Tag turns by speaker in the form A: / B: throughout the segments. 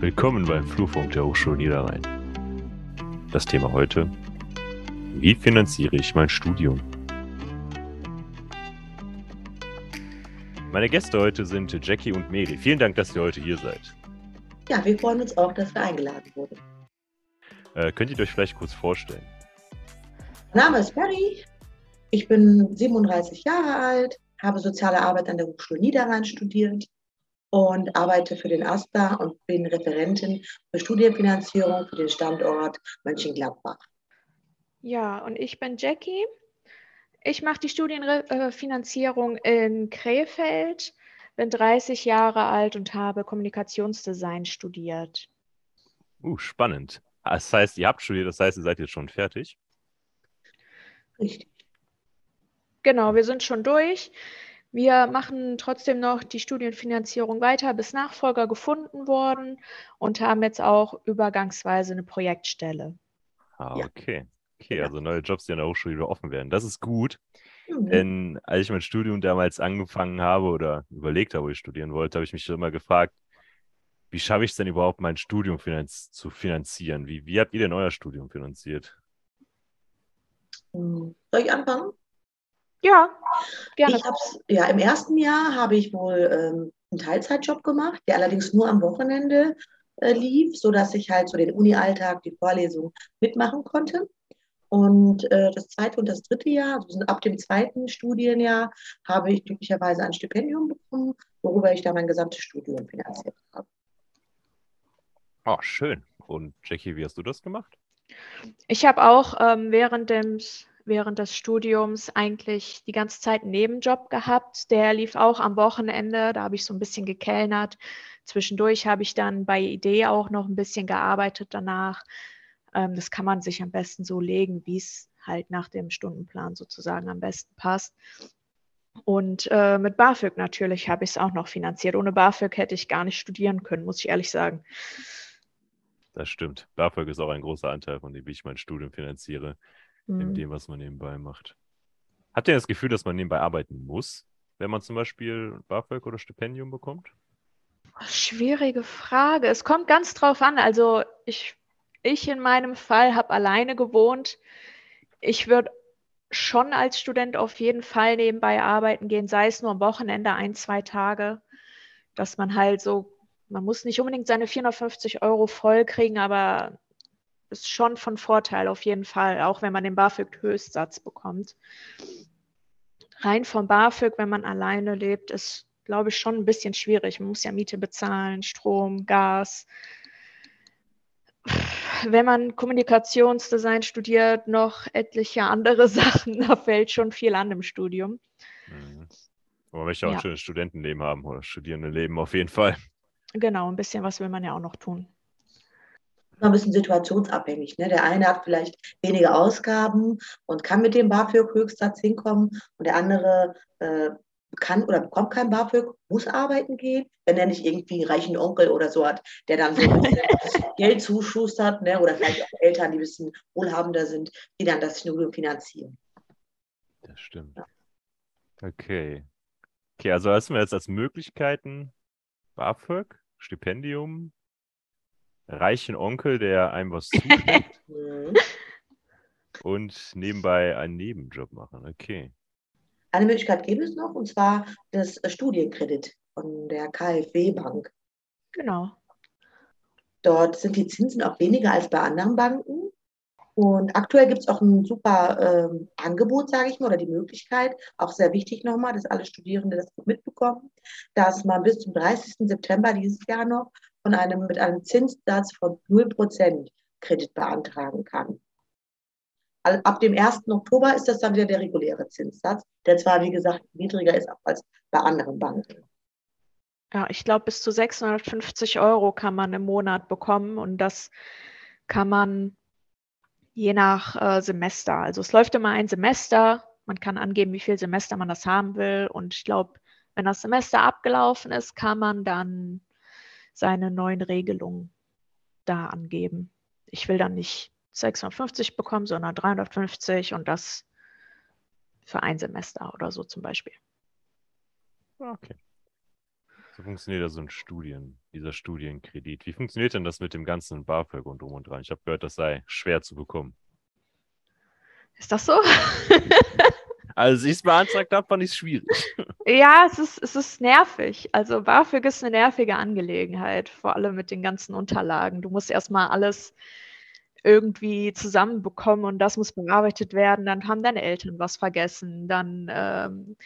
A: Willkommen beim Flurfunk der Hochschule Niederrhein. Das Thema heute: Wie finanziere ich mein Studium? Meine Gäste heute sind Jackie und Mary. Vielen Dank, dass ihr heute hier seid.
B: Ja, wir freuen uns auch, dass wir eingeladen wurden.
A: Äh, könnt ihr euch vielleicht kurz vorstellen?
B: Mein Name ist Mary. Ich bin 37 Jahre alt, habe soziale Arbeit an der Hochschule Niederrhein studiert und arbeite für den AStA und bin Referentin für Studienfinanzierung für den Standort Mönchengladbach.
C: Ja, und ich bin Jackie. Ich mache die Studienfinanzierung in Krefeld, bin 30 Jahre alt und habe Kommunikationsdesign studiert.
A: Uh, spannend. Das heißt, ihr habt studiert, das heißt, ihr seid jetzt schon fertig?
B: Richtig.
C: Genau, wir sind schon durch. Wir machen trotzdem noch die Studienfinanzierung weiter, bis Nachfolger gefunden wurden und haben jetzt auch übergangsweise eine Projektstelle.
A: Ah, okay. Okay, ja. also neue Jobs, die an der Hochschule wieder offen werden. Das ist gut.
B: Mhm.
A: Denn als ich mein Studium damals angefangen habe oder überlegt habe, wo ich studieren wollte, habe ich mich immer gefragt, wie schaffe ich es denn überhaupt, mein Studium finanz zu finanzieren? Wie, wie habt ihr denn euer Studium finanziert?
B: Soll ich anfangen?
C: Ja, gerne.
B: Ich hab's, ja, im ersten Jahr habe ich wohl ähm, einen Teilzeitjob gemacht, der allerdings nur am Wochenende äh, lief, sodass ich halt so den Uni-Alltag, die Vorlesung mitmachen konnte. Und äh, das zweite und das dritte Jahr, also ab dem zweiten Studienjahr, habe ich glücklicherweise ein Stipendium bekommen, worüber ich dann mein gesamtes Studium finanziert habe.
A: Oh, schön. Und Jackie, wie hast du das gemacht?
C: Ich habe auch ähm, während, dem, während des Studiums eigentlich die ganze Zeit einen Nebenjob gehabt. Der lief auch am Wochenende. Da habe ich so ein bisschen gekellnert. Zwischendurch habe ich dann bei Idee auch noch ein bisschen gearbeitet danach. Ähm, das kann man sich am besten so legen, wie es halt nach dem Stundenplan sozusagen am besten passt. Und äh, mit BAföG natürlich habe ich es auch noch finanziert. Ohne BAföG hätte ich gar nicht studieren können, muss ich ehrlich sagen.
A: Das stimmt. BAföG ist auch ein großer Anteil von dem, wie ich mein Studium finanziere,
C: Mhm.
A: in dem, was man nebenbei macht. Habt ihr das Gefühl, dass man nebenbei arbeiten muss, wenn man zum Beispiel BAföG oder Stipendium bekommt?
C: Schwierige Frage. Es kommt ganz drauf an. Also ich, ich in meinem Fall habe alleine gewohnt. Ich würde schon als Student auf jeden Fall nebenbei arbeiten gehen, sei es nur am Wochenende ein, zwei Tage, dass man halt so, man muss nicht unbedingt seine 450 Euro voll kriegen, aber ist schon von Vorteil auf jeden Fall, auch wenn man den BAföG-Höchstsatz bekommt. Rein vom BAföG, wenn man alleine lebt, ist, glaube ich, schon ein bisschen schwierig. Man muss ja Miete bezahlen, Strom, Gas. Wenn man Kommunikationsdesign studiert, noch etliche andere Sachen, da fällt schon viel an im Studium.
A: Mhm. Aber man möchte auch ein
C: Ja.
A: schönes Studentenleben haben oder Studierendenleben auf jeden Fall.
C: Genau, ein bisschen was will man ja auch noch tun.
B: Immer ein bisschen situationsabhängig. Ne? Der eine hat vielleicht weniger Ausgaben und kann mit dem BAföG-Höchstsatz hinkommen und der andere äh, kann oder bekommt kein BAföG, muss arbeiten gehen, wenn er nicht irgendwie einen reichen Onkel oder so hat, der dann so ein bisschen Geld zuschustert ne? oder vielleicht auch Eltern, die ein bisschen wohlhabender sind, die dann das Studium finanzieren.
A: Das stimmt. Okay. Okay, also hast du jetzt als Möglichkeiten BAföG, Stipendium, reichen Onkel, der einem was zuschickt
B: Mhm.
A: und nebenbei einen Nebenjob machen. Okay.
B: Eine Möglichkeit gibt es noch, und zwar das Studienkredit von der KfW Bank.
C: Genau.
B: Dort sind die Zinsen auch weniger als bei anderen Banken. Und aktuell gibt es auch ein super ähm, Angebot, sage ich mal, oder die Möglichkeit, auch sehr wichtig nochmal, dass alle Studierende das gut mitbekommen, dass man bis zum 30. September dieses Jahr noch von einem, mit einem Zinssatz von 0% Kredit beantragen kann. Al- Ab dem 1. Oktober ist das dann wieder der reguläre Zinssatz, der zwar, wie gesagt, niedriger ist als bei anderen Banken.
C: Ja, ich glaube, bis zu 650 Euro kann man im Monat bekommen und das kann man je nach äh, Semester. Also es läuft immer ein Semester. Man kann angeben, wie viel Semester man das haben will. Und ich glaube, wenn das Semester abgelaufen ist, kann man dann seine neuen Regelungen da angeben. Ich will dann nicht 650 bekommen, sondern 350 und das für ein Semester oder so zum Beispiel.
A: Okay. So funktioniert ja so ein Studien, dieser Studienkredit. Wie funktioniert denn das mit dem ganzen BAföG und drum und dran? Ich habe gehört, das sei schwer zu bekommen.
C: Ist das so?
A: Als ich es beantragt habe, fand ich es schwierig.
C: Ja, es ist, es ist nervig. Also BAföG ist eine nervige Angelegenheit, vor allem mit den ganzen Unterlagen. Du musst erstmal alles irgendwie zusammenbekommen und das muss bearbeitet werden. Dann haben deine Eltern was vergessen. Dann ähm,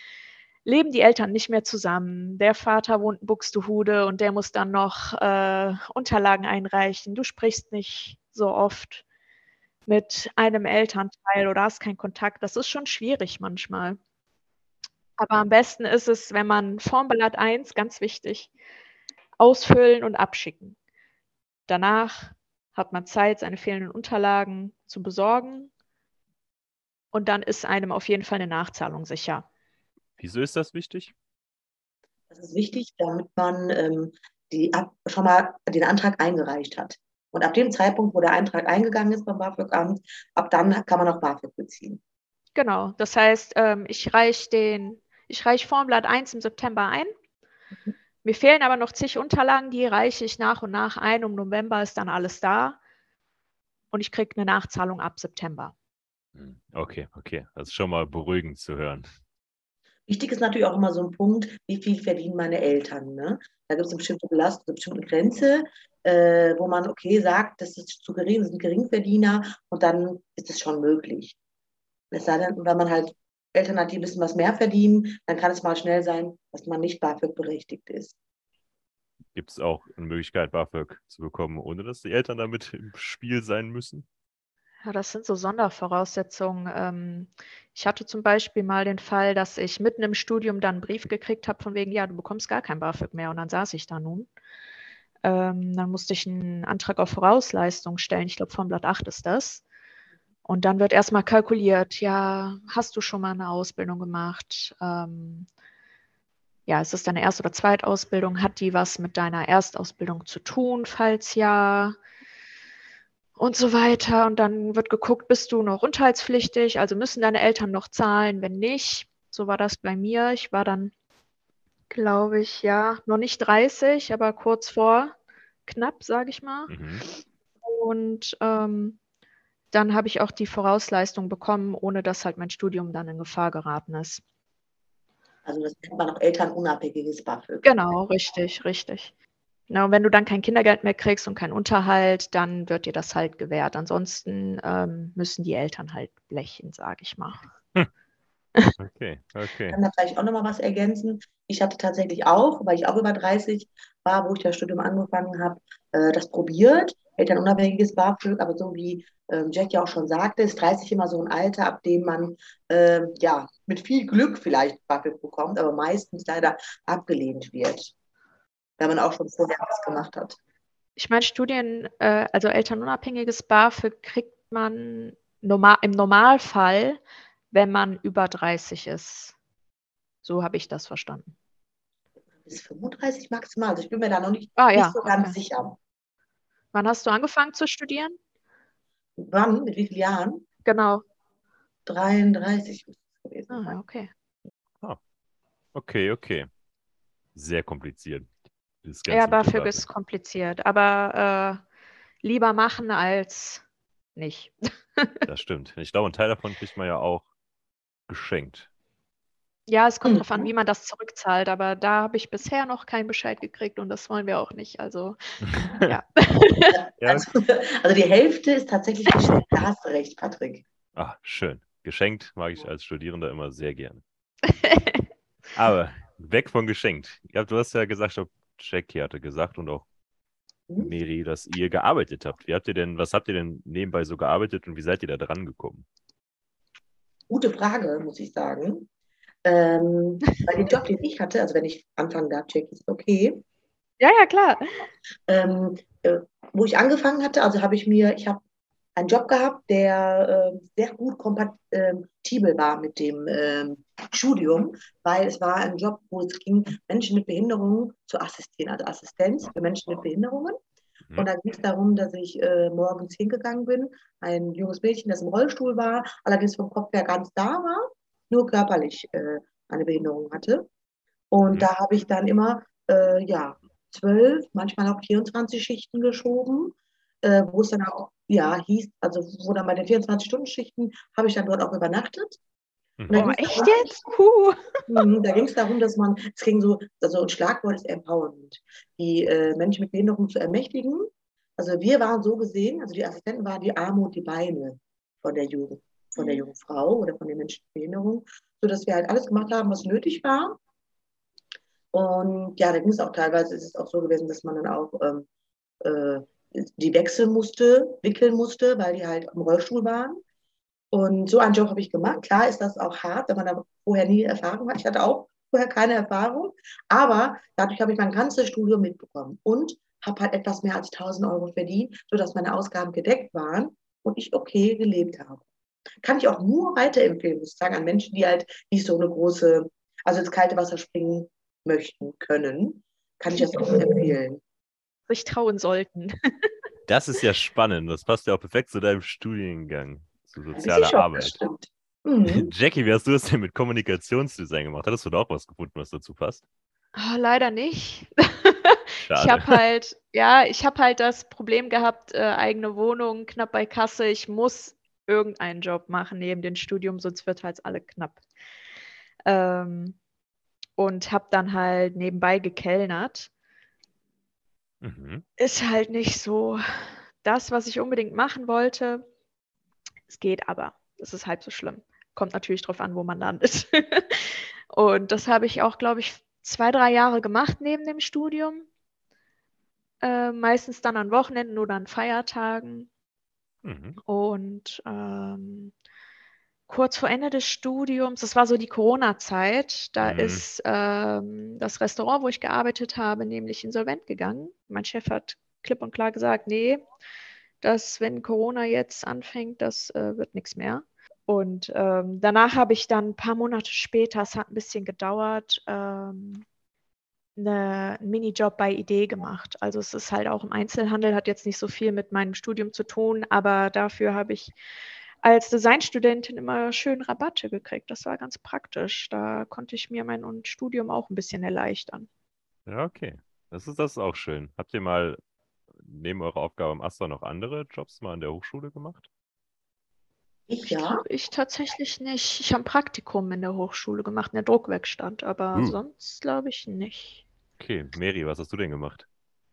C: leben die Eltern nicht mehr zusammen. Der Vater wohnt in Buxtehude und der muss dann noch äh, Unterlagen einreichen. Du sprichst nicht so oft mit einem Elternteil oder hast keinen Kontakt. Das ist schon schwierig manchmal. Aber am besten ist es, wenn man Formblatt 1, ganz wichtig, ausfüllen und abschicken. Danach hat man Zeit, seine fehlenden Unterlagen zu besorgen. Und dann ist einem auf jeden Fall eine Nachzahlung sicher.
A: Wieso ist das wichtig?
B: Das ist wichtig, damit man ähm, die, schon mal den Antrag eingereicht hat. Und ab dem Zeitpunkt, wo der Eintrag eingegangen ist beim BAföG-Amt, ab dann kann man auch BAföG beziehen.
C: Genau, das heißt, ähm, ich reiche den, ich reiche Formblatt 1 im September ein. Mhm. Mir fehlen aber noch zig Unterlagen, die reiche ich nach und nach ein. Um November ist dann alles da und ich kriege eine Nachzahlung ab September.
A: Hm, okay, okay. Das ist schon mal beruhigend zu hören.
B: Wichtig ist natürlich auch immer so ein Punkt, wie viel verdienen meine Eltern. Ne? Da gibt es eine bestimmte Belastung, eine bestimmte Grenze, äh, wo man, okay, sagt, das ist zu gering, das sind Geringverdiener und dann ist es schon möglich. Es sei denn, wenn man halt Eltern hat, die ein bisschen was mehr verdienen, dann kann es mal schnell sein, dass man nicht BAföG berechtigt ist.
A: Gibt es auch eine Möglichkeit, BAföG zu bekommen, ohne dass die Eltern damit im Spiel sein müssen?
C: Ja, das sind so Sondervoraussetzungen. Ähm, ich hatte zum Beispiel mal den Fall, dass ich mitten im Studium dann einen Brief gekriegt habe von wegen, ja, du bekommst gar kein BAföG mehr. Und dann saß ich da nun. Ähm, dann musste ich einen Antrag auf Vorausleistung stellen. Ich glaube, vom Blatt 8 ist das. Und dann wird erstmal kalkuliert, ja, hast du schon mal eine Ausbildung gemacht? Ähm, ja, ist es deine Erst- oder Zweitausbildung? Hat die was mit deiner Erstausbildung zu tun? Falls ja, und so weiter. Und dann wird geguckt, bist du noch unterhaltspflichtig? Also müssen deine Eltern noch zahlen? Wenn nicht, so war das bei mir. Ich war dann, glaube ich, ja, noch nicht 30, aber kurz vor knapp, sage ich mal. Mhm. Und ähm, dann habe ich auch die Vorausleistung bekommen, ohne dass halt mein Studium dann in Gefahr geraten ist.
B: Also das nennt man auch elternunabhängiges BAföG.
C: Genau, richtig, richtig. Na, und wenn du dann kein Kindergeld mehr kriegst und keinen Unterhalt, dann wird dir das halt gewährt. Ansonsten ähm, müssen die Eltern halt blechen, sage ich mal. Hm.
A: Okay, okay.
B: Ich kann da vielleicht auch nochmal was ergänzen. Ich hatte tatsächlich auch, weil ich auch über 30 war, wo ich das Studium angefangen habe, äh, das probiert. Elternunabhängiges BAföG, aber so wie ähm, Jack ja auch schon sagte, ist 30 immer so ein Alter, ab dem man äh, ja mit viel Glück vielleicht BAföG bekommt, aber meistens leider abgelehnt wird, wenn man auch schon vorher was gemacht hat.
C: Ich meine, Studien, äh, also elternunabhängiges BAföG kriegt man normal, im Normalfall, wenn man über 30 ist. So habe ich das verstanden.
B: Bis 35 maximal. Also ich bin mir da noch nicht, ah, nicht ja, so ganz okay. sicher.
C: Wann hast du angefangen zu studieren?
B: Wann? Mit wie vielen Jahren?
C: Genau.
B: 33 ist es gewesen.
C: Ah, okay.
A: Ah. Okay, okay. Sehr kompliziert.
C: Ja, BAföG ist kompliziert, aber äh, lieber machen als nicht.
A: das stimmt. Ich glaube, ein Teil davon kriegt man ja auch geschenkt.
C: Ja, es kommt mhm. darauf an, wie man das zurückzahlt, aber da habe ich bisher noch keinen Bescheid gekriegt und das wollen wir auch nicht. Also, ja.
B: also, also, die Hälfte ist tatsächlich geschenkt. Da hast du recht, Patrick.
A: Ach, schön. Geschenkt mag ich als Studierender immer sehr gerne. aber weg von geschenkt. Du hast ja gesagt, Jackie hatte gesagt und auch mhm. Mary, dass ihr gearbeitet habt. Wie habt ihr denn, was habt ihr denn nebenbei so gearbeitet und wie seid ihr da dran gekommen?
B: Gute Frage, muss ich sagen. Ähm, bei dem Job, den ich hatte, also wenn ich anfangen darf, check ist okay.
C: Ja, ja, klar.
B: Ähm, äh, wo ich angefangen hatte, also habe ich mir, ich habe einen Job gehabt, der äh, sehr gut kompatibel war mit dem äh, Studium, weil es war ein Job, wo es ging, Menschen mit Behinderungen zu assistieren, also Assistenz für Menschen mit Behinderungen. Mhm. Und da ging es darum, dass ich äh, morgens hingegangen bin, ein junges Mädchen, das im Rollstuhl war, allerdings vom Kopf her ganz da war nur körperlich äh, eine Behinderung hatte. Und mhm. da habe ich dann immer äh, ja, zwölf, manchmal auch 24 Schichten geschoben, äh, wo es dann auch, ja, hieß, also wo dann bei den 24-Stunden-Schichten habe ich dann dort auch übernachtet.
C: Oh, echt darum, jetzt? Puh.
B: Mhm, da ging es darum, dass man, es ging so, also ein Schlagwort ist Empowerment, die äh, Menschen mit Behinderung zu ermächtigen. Also wir waren so gesehen, also die Assistenten waren die Arme und die Beine von der Jugend, von der mhm. jungen Frau oder von den Menschen mit Behinderung, sodass wir halt alles gemacht haben, was nötig war. Und ja, da ging es auch teilweise, ist es auch so gewesen, dass man dann auch ähm, äh, die wechseln musste, wickeln musste, weil die halt im Rollstuhl waren. Und so einen Job habe ich gemacht. Klar ist das auch hart, wenn man da vorher nie Erfahrung hat. Ich hatte auch vorher keine Erfahrung, aber dadurch habe ich mein ganzes Studium mitbekommen und habe halt etwas mehr als 1000 Euro verdient, sodass meine Ausgaben gedeckt waren und ich okay gelebt habe. Kann ich auch nur weiterempfehlen, muss ich sagen, an Menschen, die halt nicht so eine große, also ins kalte Wasser springen möchten, können, kann ich das auch empfehlen.
C: Sich trauen sollten.
A: das ist ja spannend. Das passt ja auch perfekt zu deinem Studiengang zu sozialer Arbeit. Mhm. Jackie, wie hast du das denn mit Kommunikationsdesign gemacht? Hattest du da auch was gefunden, was dazu passt?
C: Oh, leider nicht. ich habe halt, ja, ich habe halt das Problem gehabt, äh, eigene Wohnung, knapp bei Kasse. Ich muss irgendeinen Job machen neben dem Studium, sonst wird halt alle knapp. Ähm, und habe dann halt nebenbei gekellnert. Mhm. Ist halt nicht so das, was ich unbedingt machen wollte. Es geht aber. Es ist halb so schlimm. Kommt natürlich drauf an, wo man landet. und das habe ich auch, glaube ich, zwei, drei Jahre gemacht neben dem Studium. Äh, meistens dann an Wochenenden oder an Feiertagen. Mhm. Und ähm, kurz vor Ende des Studiums, das war so die Corona-Zeit, da mhm. ist ähm, das Restaurant, wo ich gearbeitet habe, nämlich insolvent gegangen. Mein Chef hat klipp und klar gesagt, nee, dass wenn Corona jetzt anfängt, das äh, wird nichts mehr. Und ähm, danach habe ich dann ein paar Monate später, es hat ein bisschen gedauert, ähm, eine, einen Minijob bei Idee gemacht. Also es ist halt auch im Einzelhandel, hat jetzt nicht so viel mit meinem Studium zu tun, aber dafür habe ich als Designstudentin immer schön Rabatte gekriegt. Das war ganz praktisch. Da konnte ich mir mein Studium auch ein bisschen erleichtern.
A: Ja, okay. Das ist, das ist auch schön. Habt ihr mal neben eurer Aufgabe am Astor noch andere Jobs mal an der Hochschule gemacht?
C: Ich ja. Ich tatsächlich nicht. Ich habe ein Praktikum in der Hochschule gemacht, in der Druckwerkstatt, aber uh. sonst glaube ich nicht.
A: Okay, Mary, was hast du denn gemacht?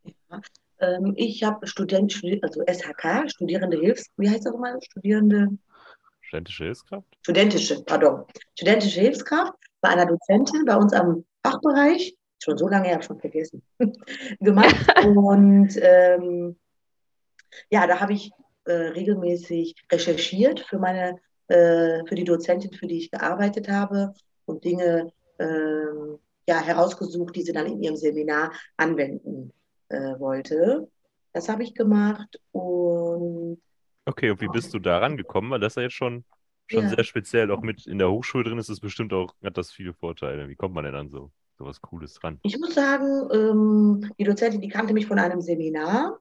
B: Ja, ähm, ich habe Student, also SHK, Studierende Hilfs, wie heißt das nochmal? Studierende.
A: Studentische Hilfskraft?
B: Studentische, pardon. Studentische Hilfskraft bei einer Dozentin bei uns am Fachbereich schon so lange, ja, schon vergessen, gemacht. Und ähm, ja, da habe ich äh, regelmäßig recherchiert für meine, äh, für die Dozentin, für die ich gearbeitet habe und Dinge äh, ja, herausgesucht, die sie dann in ihrem Seminar anwenden äh, wollte. Das habe ich gemacht und
A: Okay, und wie bist du daran gekommen? Weil das ja jetzt schon, schon ja. sehr speziell, auch mit in der Hochschule drin ist es bestimmt auch, hat das viele Vorteile. Wie kommt man denn dann so? so was Cooles dran?
B: Ich muss sagen, ähm, die Dozentin, die kannte mich von einem Seminar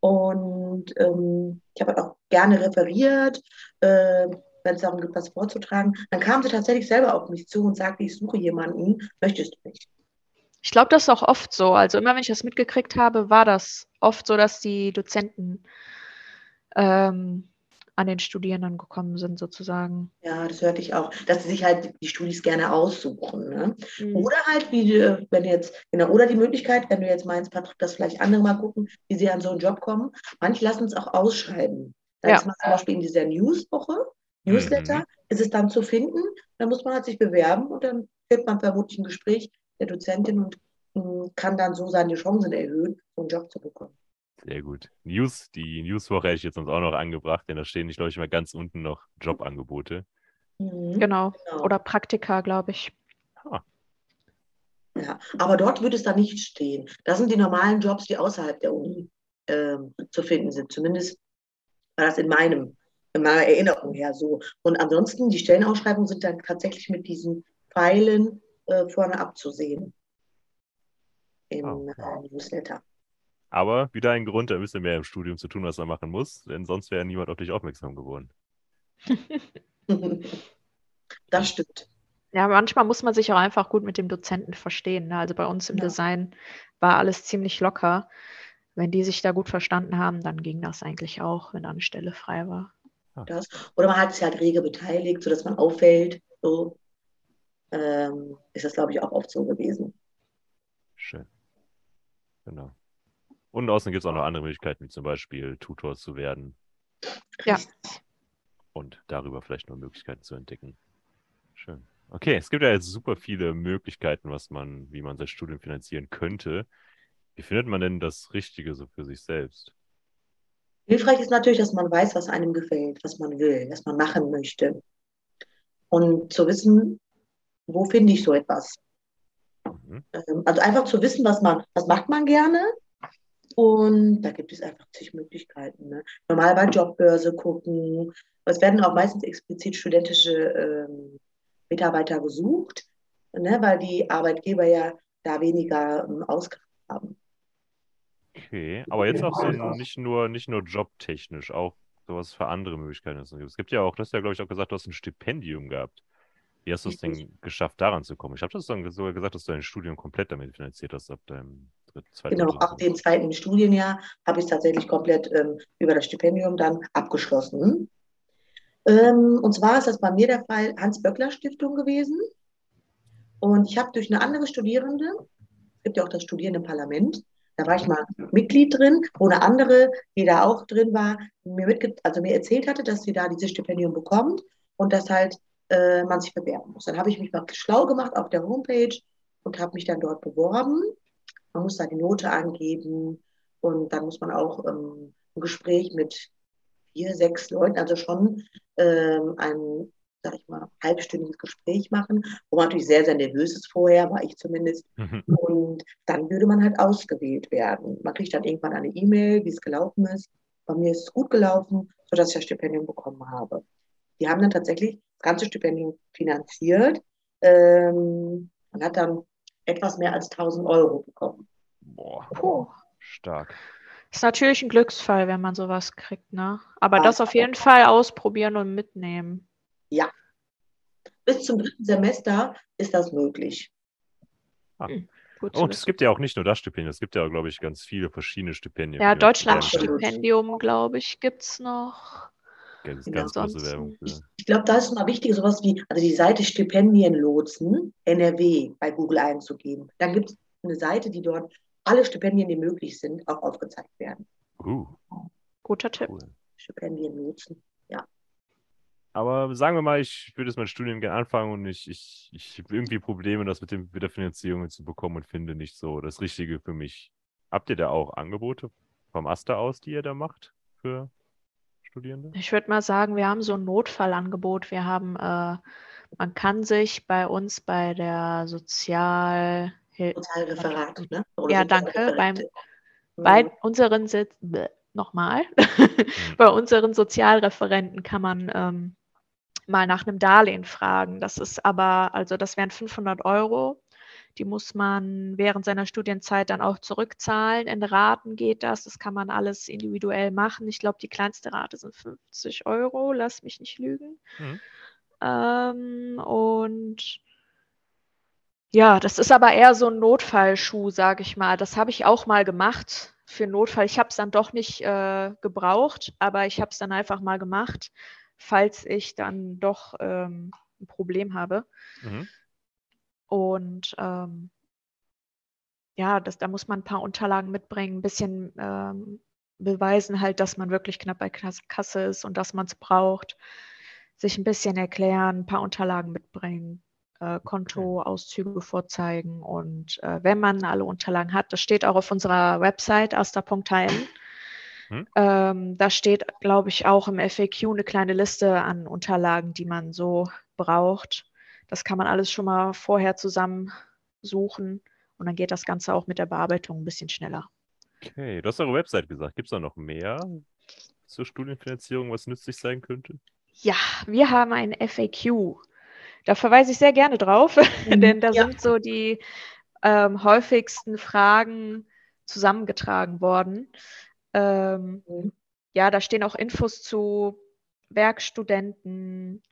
B: und ähm, ich habe halt auch gerne referiert, äh, wenn es darum geht, was vorzutragen. Dann kam sie tatsächlich selber auf mich zu und sagte, ich suche jemanden, möchtest du nicht?
C: Ich glaube, das ist auch oft so. Also immer, wenn ich das mitgekriegt habe, war das oft so, dass die Dozenten ähm, an den Studierenden gekommen sind, sozusagen.
B: Ja, das hörte ich auch, dass sie sich halt die Studis gerne aussuchen. Ne? Mhm. Oder halt, wie wenn jetzt, genau, oder die Möglichkeit, wenn du jetzt meinst, Patrick, dass vielleicht andere mal gucken, wie sie an so einen Job kommen. Manche lassen es auch ausschreiben. Dann ja. ist man zum Beispiel in dieser Newswoche, Newsletter, mhm. ist es dann zu finden. Dann muss man halt sich bewerben und dann führt man vermutlich ein Gespräch der Dozentin und mh, kann dann so seine Chancen erhöhen, so einen Job zu bekommen.
A: Sehr gut. News, die Newswoche hätte ich jetzt uns auch noch angebracht, denn da stehen, ich glaube ich, mal ganz unten noch Jobangebote.
C: Mhm. Genau. genau. Oder Praktika, glaube ich. Ah.
B: Ja, aber dort würde es da nicht stehen. Das sind die normalen Jobs, die außerhalb der Uni äh, zu finden sind. Zumindest war das in meinem, in meiner Erinnerung her so. Und ansonsten, die Stellenausschreibungen sind dann tatsächlich mit diesen Pfeilen äh, vorne abzusehen im oh. äh, Newsletter.
A: Aber wieder ein Grund, ein bisschen mehr im Studium zu tun, was man machen muss, denn sonst wäre niemand auf dich aufmerksam geworden.
B: das stimmt.
C: Ja, manchmal muss man sich auch einfach gut mit dem Dozenten verstehen. Ne? Also bei uns im
B: Ja.
C: Design war alles ziemlich locker. Wenn die sich da gut verstanden haben, dann ging das eigentlich auch, wenn da eine Stelle frei war.
B: Das. Oder man hat sich halt rege beteiligt, sodass man auffällt. So ähm, ist das, glaube ich, auch oft so gewesen.
A: Schön. Genau. Und außen gibt es auch noch andere Möglichkeiten, wie zum Beispiel Tutor zu werden
C: Ja.
A: Und darüber vielleicht noch Möglichkeiten zu entdecken. Schön. Okay, es gibt ja jetzt super viele Möglichkeiten, was man, wie man sein Studium finanzieren könnte. Wie findet man denn das Richtige so für sich selbst?
B: Hilfreich ist natürlich, dass man weiß, was einem gefällt, was man will, was man machen möchte. Und zu wissen, wo finde ich so etwas.
A: Mhm.
B: Ähm, Also einfach zu wissen, was man, was macht man gerne. Und da gibt es einfach zig Möglichkeiten. Ne? Normal bei Jobbörse gucken. Es werden auch meistens explizit studentische ähm, Mitarbeiter gesucht, ne? weil die Arbeitgeber ja da weniger ähm, Ausgaben haben.
A: Okay, aber jetzt auch so nicht nur, nicht nur jobtechnisch, auch sowas für andere Möglichkeiten. Es gibt ja auch, du hast ja, glaube ich, auch gesagt, du hast ein Stipendium gehabt. Wie hast du es denn geschafft, daran zu kommen? Ich habe das dann sogar gesagt, dass du dein Studium komplett damit finanziert hast, ab deinem zweiten
B: Genau, ab dem zweiten Studienjahr habe ich es tatsächlich komplett ähm, über das Stipendium dann abgeschlossen. Ähm, und zwar ist das bei mir der Fall Hans-Böckler-Stiftung gewesen. Und ich habe durch eine andere Studierende, es gibt ja auch das Studierendenparlament, da war ich mal Mitglied drin, wo eine andere, die da auch drin war, mir, mitge also mir erzählt hatte, dass sie da dieses Stipendium bekommt und dass halt äh, man sich bewerben muss. Dann habe ich mich mal schlau gemacht auf der Homepage und habe mich dann dort beworben. Man muss da die Note angeben und dann muss man auch ähm, ein Gespräch mit vier, sechs Leuten, also schon ähm, ein, sag ich mal, halbstündiges Gespräch machen, wo man natürlich sehr, sehr nervös ist vorher, war ich zumindest.
A: Mhm.
B: Und dann würde man halt ausgewählt werden. Man kriegt dann irgendwann eine E-Mail, wie es gelaufen ist. Bei mir ist es gut gelaufen, sodass ich das Stipendium bekommen habe. Die haben dann tatsächlich ganze Stipendium finanziert ähm, und hat dann etwas mehr als 1000 Euro bekommen.
A: Boah,
C: Puh.
A: stark.
C: Ist natürlich ein Glücksfall, wenn man sowas kriegt, ne? Aber
B: Ja.
C: das auf jeden Fall ausprobieren und mitnehmen.
B: Bis zum dritten Semester ist das möglich.
C: Gut zu
A: Und es gibt ja auch nicht nur das Stipendium, es gibt ja, glaube ich, ganz viele verschiedene Stipendien.
C: Ja. Deutschlandstipendium, glaube ich, gibt es noch.
A: Ganz,
B: Ja,
A: ganz große Werbung für.
B: Ich glaube, da ist mal wichtig, sowas wie, also die Seite Stipendienlotsen NRW bei Google einzugeben. Dann gibt es eine Seite, die dort alle Stipendien, die möglich sind, auch aufgezeigt werden.
A: Uh,
C: Guter Tipp.
A: cool.
B: Stipendienlotsen.
A: Aber sagen wir mal, ich würde jetzt mein Studium gerne anfangen und ich, ich, ich habe irgendwie Probleme, das mit, dem, mit der Finanzierung zu bekommen und finde nicht so das Richtige für mich. Habt ihr da auch Angebote vom Aster aus, die ihr da macht für Studierende?
C: Ich würde mal sagen, wir haben so ein Notfallangebot. Wir haben, äh, man kann sich bei uns bei der Sozialhilfe,
B: Sozialreferat, ne? Oder
C: Ja, danke.
B: Sozialreferente.
C: bei
B: Mhm.
C: unseren, Sit- bäh, nochmal, bei unseren Sozialreferenten kann man ähm, mal nach einem Darlehen fragen. Das ist aber, also das wären 500 Euro. Die muss man während seiner Studienzeit dann auch zurückzahlen. In Raten geht das. Das kann man alles individuell machen. Ich glaube, die kleinste Rate sind 50 Euro. Lass mich nicht lügen.
A: Mhm.
C: Ähm, und ja, das ist aber eher so ein Notfallschuh, sage ich mal. Das habe ich auch mal gemacht für Notfall. Ich habe es dann doch nicht äh, gebraucht, aber ich habe es dann einfach mal gemacht, falls ich dann doch ähm, ein Problem habe.
A: Mhm.
C: Und ähm, ja, das, da muss man ein paar Unterlagen mitbringen, ein bisschen ähm, beweisen halt, dass man wirklich knapp bei Kas- Kasse ist und dass man es braucht. Sich ein bisschen erklären, ein paar Unterlagen mitbringen, äh, Kontoauszüge vorzeigen. Und äh, wenn man alle Unterlagen hat, das steht auch auf unserer Website asta.hm.
A: Hm.
C: Ähm, da steht, glaube ich, auch im FAQ eine kleine Liste an Unterlagen, die man so braucht. Das kann man alles schon mal vorher zusammensuchen und dann geht das Ganze auch mit der Bearbeitung ein bisschen schneller.
A: Okay, du hast eure Website gesagt. Gibt es da noch mehr zur Studienfinanzierung, was nützlich sein könnte?
C: Ja, wir haben ein FAQ. Da verweise ich sehr gerne drauf,
B: Mhm.
C: denn da
B: Ja.
C: sind so die ähm, häufigsten Fragen zusammengetragen worden. Ähm,
B: Mhm.
C: ja, da stehen auch Infos zu Werkstudenten,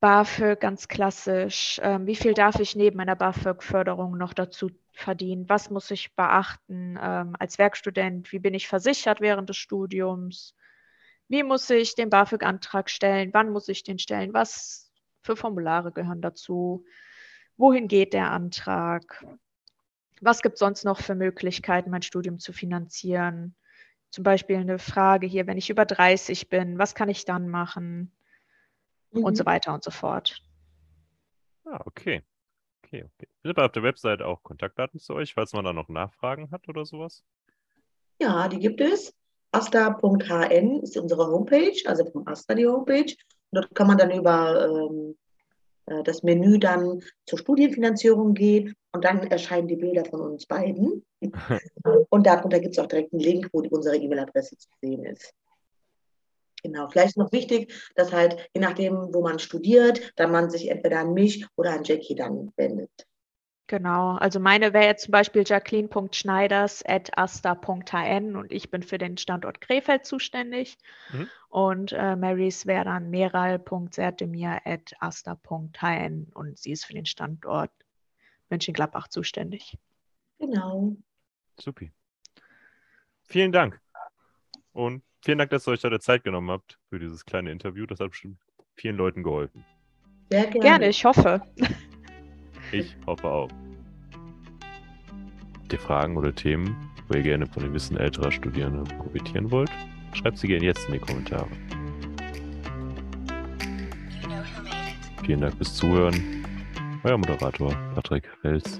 C: BAföG ganz klassisch. Ähm, wie viel darf ich neben meiner BAföG-Förderung noch dazu verdienen? Was muss ich beachten ähm, als Werkstudent? Wie bin ich versichert während des Studiums? Wie muss ich den BAföG-Antrag stellen? Wann muss ich den stellen? Was für Formulare gehören dazu? Wohin geht der Antrag? Was gibt es sonst noch für Möglichkeiten, mein Studium zu finanzieren? Zum Beispiel eine Frage hier, wenn ich über 30 bin, was kann ich dann machen? Mhm. Und so mhm. weiter und so fort.
A: Ah, okay. Okay, okay. Sind bei auf der Website auch Kontaktdaten zu euch, falls man da noch Nachfragen hat oder sowas?
B: Ja, die gibt es. Asta.hn ist unsere Homepage, also vom Asta die Homepage. Und dort kann man dann über ähm, äh, das Menü dann zur Studienfinanzierung gehen und dann erscheinen die Bilder von uns beiden. und darunter gibt es auch direkt einen Link, wo unsere E-Mail-Adresse zu sehen ist. Genau, vielleicht noch wichtig, dass halt je nachdem, wo man studiert, dann man sich entweder an mich oder an Jackie dann wendet.
C: Genau, also meine wäre jetzt zum Beispiel jacqueline.schneiders.asta.hn und ich bin für den Standort Krefeld zuständig. Mhm. Und äh, Marys wäre dann meral.sertemir.asta.hn und sie ist für den Standort Mönchengladbach zuständig.
B: Genau.
A: Supi. Vielen Dank. Und vielen Dank, dass ihr euch heute Zeit genommen habt für dieses kleine Interview. Das hat bestimmt vielen Leuten geholfen.
C: Sehr gerne. Gerne, ich hoffe.
A: Ich hoffe auch. Habt ihr Fragen oder Themen, wo ihr gerne von dem Wissen älterer Studierende profitieren wollt? Schreibt sie gerne jetzt in die Kommentare. Vielen Dank fürs Zuhören. Euer Moderator Patrick Fels.